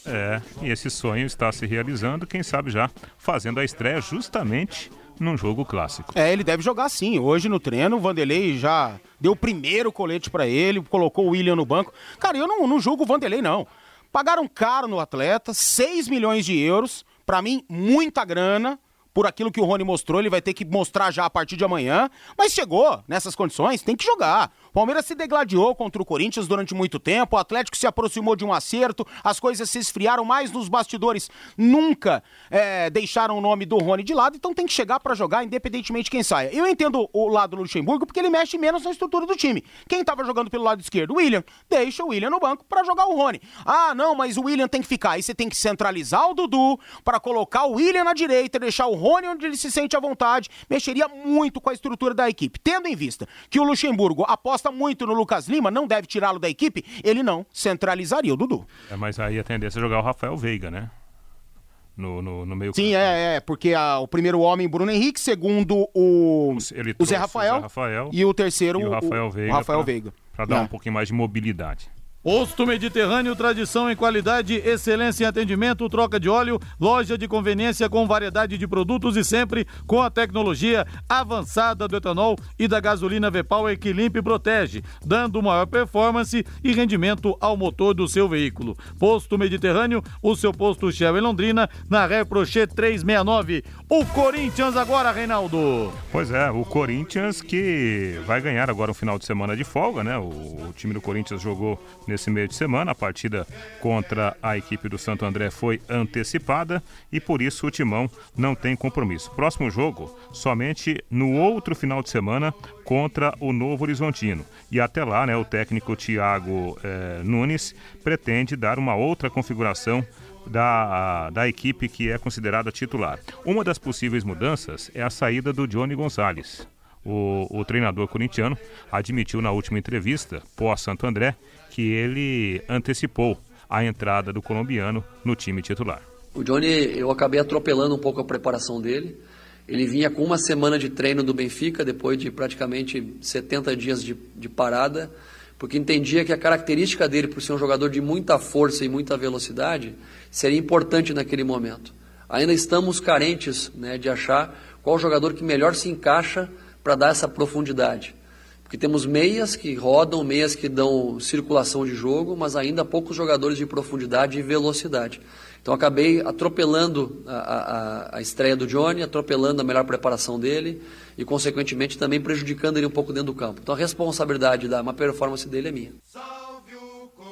É, e esse sonho está se realizando, quem sabe já fazendo a estreia justamente num jogo clássico. É, ele deve jogar sim. Hoje no treino, o Vanderlei já deu o primeiro colete pra ele, colocou o William no banco. Cara, eu não, não julgo o Vanderlei, não. Pagaram caro no atleta, 6 milhões de euros. Pra mim, muita grana. Por aquilo que o Rony mostrou, ele vai ter que mostrar já a partir de amanhã. Mas chegou nessas condições, tem que jogar. Palmeiras se degladiou contra o Corinthians durante muito tempo, o Atlético se aproximou de um acerto, as coisas se esfriaram mais nos bastidores, nunca é, deixaram o nome do Rony de lado, então tem que chegar para jogar, independentemente de quem saia. Eu entendo o lado do Luxemburgo porque ele mexe menos na estrutura do time. Quem tava jogando pelo lado esquerdo? O William. Deixa o William no banco para jogar o Rony. Ah, não, mas o William tem que ficar. Aí você tem que centralizar o Dudu para colocar o William na direita, deixar o Rony onde ele se sente à vontade. Mexeria muito com a estrutura da equipe. Tendo em vista que o Luxemburgo aposta muito no Lucas Lima, não deve tirá-lo da equipe, ele não centralizaria o Dudu. É, mas aí a tendência é jogar o Rafael Veiga, né? No, no, no meio Sim, é, é, porque a- o primeiro homem, Bruno Henrique, segundo o, Ele o Zé Rafael, o Zé Rafael e o terceiro, e o Rafael Veiga. o Rafael pra- Veiga. Pra dar É. um pouquinho mais de mobilidade. Posto Mediterrâneo, tradição em qualidade, excelência em atendimento, troca de óleo, loja de conveniência com variedade de produtos e sempre com a tecnologia avançada do etanol e da gasolina V-Power que limpa e protege, dando maior performance e rendimento ao motor do seu veículo. Posto Mediterrâneo, o seu posto Shell em Londrina, na Reprocher 369. O Corinthians agora, Reinaldo. Pois é, o Corinthians que vai ganhar agora um final de semana de folga, né? O, o time do Corinthians jogou nesse meio de semana, a partida contra a equipe do Santo André foi antecipada e por isso o Timão não tem compromisso. Próximo jogo, somente no outro final de semana contra o Novo Horizontino. E até lá, né, o técnico Thiago eh, Nunes pretende dar uma outra configuração da, da equipe que é considerada titular. Uma das possíveis mudanças é a saída do Johnny Gonçalves. O, o treinador corintiano admitiu na última entrevista, pós-Santo André, que ele antecipou a entrada do colombiano no time titular. O Johnny, eu acabei atropelando um pouco a preparação dele. Ele vinha com uma semana de treino do Benfica, depois de praticamente 70 dias de, de parada, porque entendia que a característica dele, por ser um jogador de muita força e muita velocidade, seria importante naquele momento. Ainda estamos carentes né, de achar qual jogador que melhor se encaixa para dar essa profundidade. Porque temos meias que rodam, meias que dão circulação de jogo, mas ainda poucos jogadores de profundidade e velocidade. Então acabei atropelando a, a, a estreia do Johnny, atropelando a melhor preparação dele e, consequentemente, também prejudicando ele um pouco dentro do campo. Então a responsabilidade da má performance dele é minha.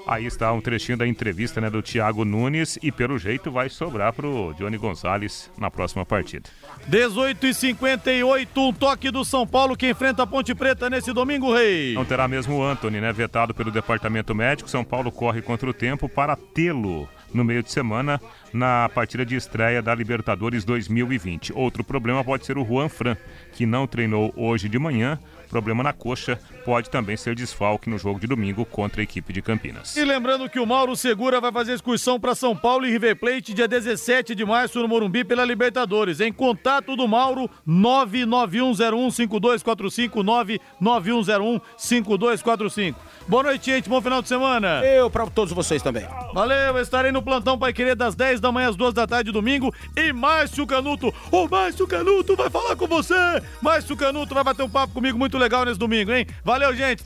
Aí está um trechinho da entrevista né, do Thiago Nunes e pelo jeito vai sobrar pro Johnny Gonçalves na próxima partida. 18 e 58 um toque do São Paulo que enfrenta a Ponte Preta nesse domingo, Rei. Não terá mesmo o Anthony, né? Vetado pelo departamento médico. São Paulo corre contra o tempo para tê-lo no meio de semana na partida de estreia da Libertadores 2020. Outro problema pode ser o Juan Fran, que não treinou hoje de manhã. Problema na coxa pode também ser desfalque no jogo de domingo contra a equipe de Campinas. E lembrando que o Mauro Segura vai fazer excursão para São Paulo e River Plate dia 17 de março no Morumbi pela Libertadores. Em contato do Mauro 991015245 991015245. Boa noite, gente. Bom final de semana. Eu para todos vocês também. Valeu, estarei no plantão Pai Querer das 10 da manhã às duas da tarde, domingo. E Márcio Canuto, o Márcio Canuto vai falar com você. Márcio Canuto vai bater um papo comigo muito legal nesse domingo, hein? Valeu, gente.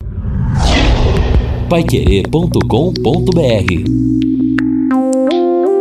Paiquerê.com.br